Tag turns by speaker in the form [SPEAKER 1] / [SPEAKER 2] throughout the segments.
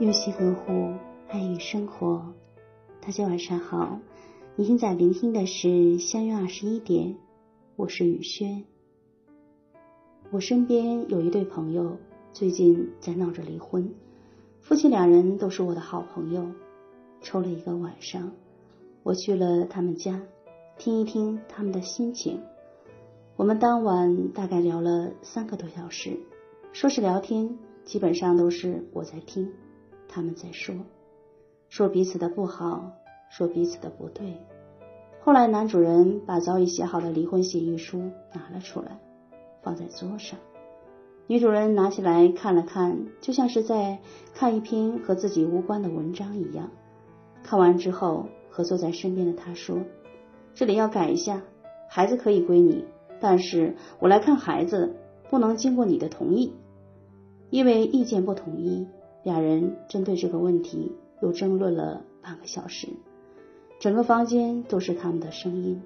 [SPEAKER 1] 用心呵护，爱与生活。大家晚上好，你现在聆听的是相约二十一点，我是雨轩。我身边有一对朋友，最近在闹着离婚，夫妻两人都是我的好朋友。抽了一个晚上，我去了他们家，听一听他们的心情。我们当晚大概聊了三个多小时，说是聊天，基本上都是我在听，他们在说。说彼此的不好，说彼此的不对。后来男主人把早已写好的离婚协议书拿了出来，放在桌上。女主人拿起来看了看，就像是在看一篇和自己无关的文章一样。看完之后，和坐在身边的他说：“这里要改一下，孩子可以归你，但是我来看孩子不能经过你的同意。”因为意见不统一，俩人针对这个问题。又争论了半个小时，整个房间都是他们的声音。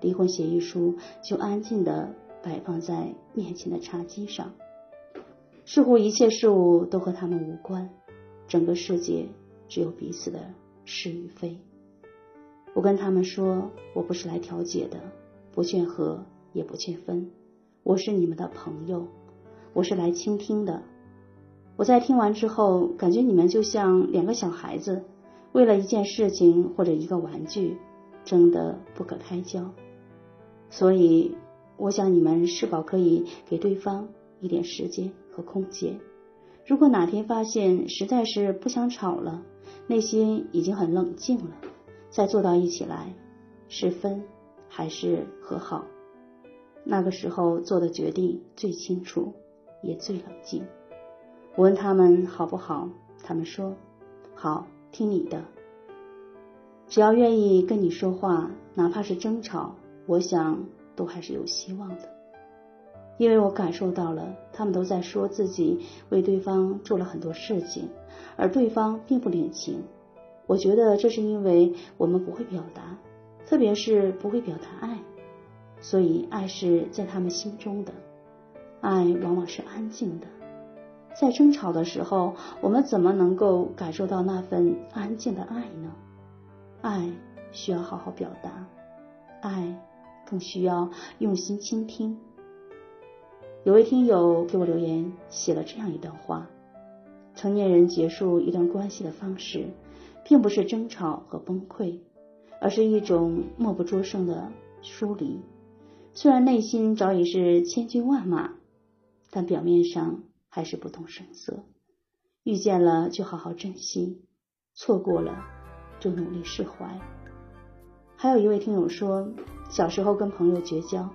[SPEAKER 1] 离婚协议书就安静的摆放在面前的茶几上，似乎一切事物都和他们无关，整个世界只有彼此的是与非。我跟他们说，我不是来调解的，不劝和也不劝分，我是你们的朋友，我是来倾听的。我在听完之后，感觉你们就像两个小孩子，为了一件事情或者一个玩具，争得不可开交。所以，我想你们是否可以给对方一点时间和空间？如果哪天发现实在是不想吵了，内心已经很冷静了，再坐到一起来，是分还是和好？那个时候做的决定最清楚，也最冷静。我问他们好不好，他们说好，听你的。只要愿意跟你说话，哪怕是争吵，我想都还是有希望的。因为我感受到了，他们都在说自己为对方做了很多事情，而对方并不领情。我觉得这是因为我们不会表达，特别是不会表达爱，所以爱是在他们心中的，爱往往是安静的。在争吵的时候，我们怎么能够感受到那份安静的爱呢？爱需要好好表达，爱更需要用心倾听。有位听友给我留言，写了这样一段话：成年人结束一段关系的方式，并不是争吵和崩溃，而是一种默不作声的疏离。虽然内心早已是千军万马，但表面上。还是不动声色，遇见了就好好珍惜，错过了就努力释怀。还有一位听友说，小时候跟朋友绝交，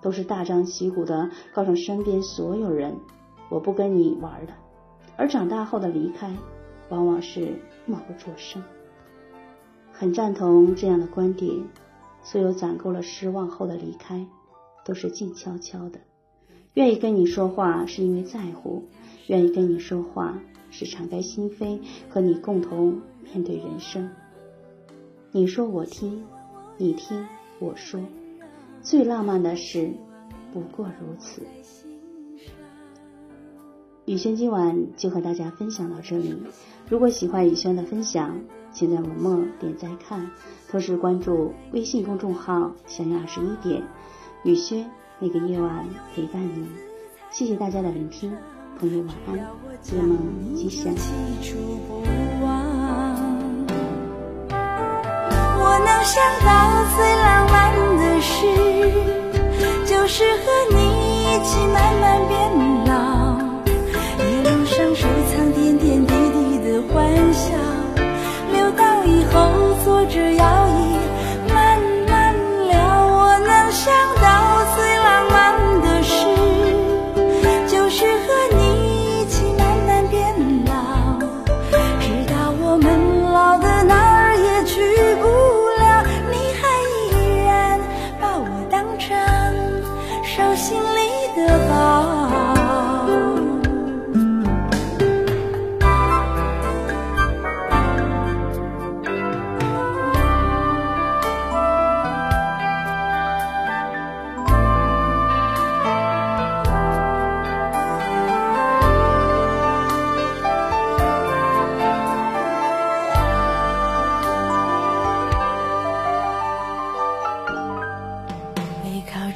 [SPEAKER 1] 都是大张旗鼓的告诉身边所有人，我不跟你玩了。而长大后的离开，往往是默不作声。很赞同这样的观点，所有攒够了失望后的离开，都是静悄悄的。愿意跟你说话是因为在乎，愿意跟你说话是敞开心扉和你共同面对人生。你说我听，你听我说，最浪漫的事不过如此。雨轩今晚就和大家分享到这里。如果喜欢雨轩的分享，请在文末点赞看，同时关注微信公众号“想要二十一点”，雨轩。那个夜晚陪伴你，谢谢大家的聆听，朋友晚安，夜梦吉祥。
[SPEAKER 2] 我能想到最浪漫的事，就是和你一起慢慢变老，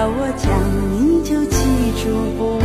[SPEAKER 2] 要我讲，你就记住。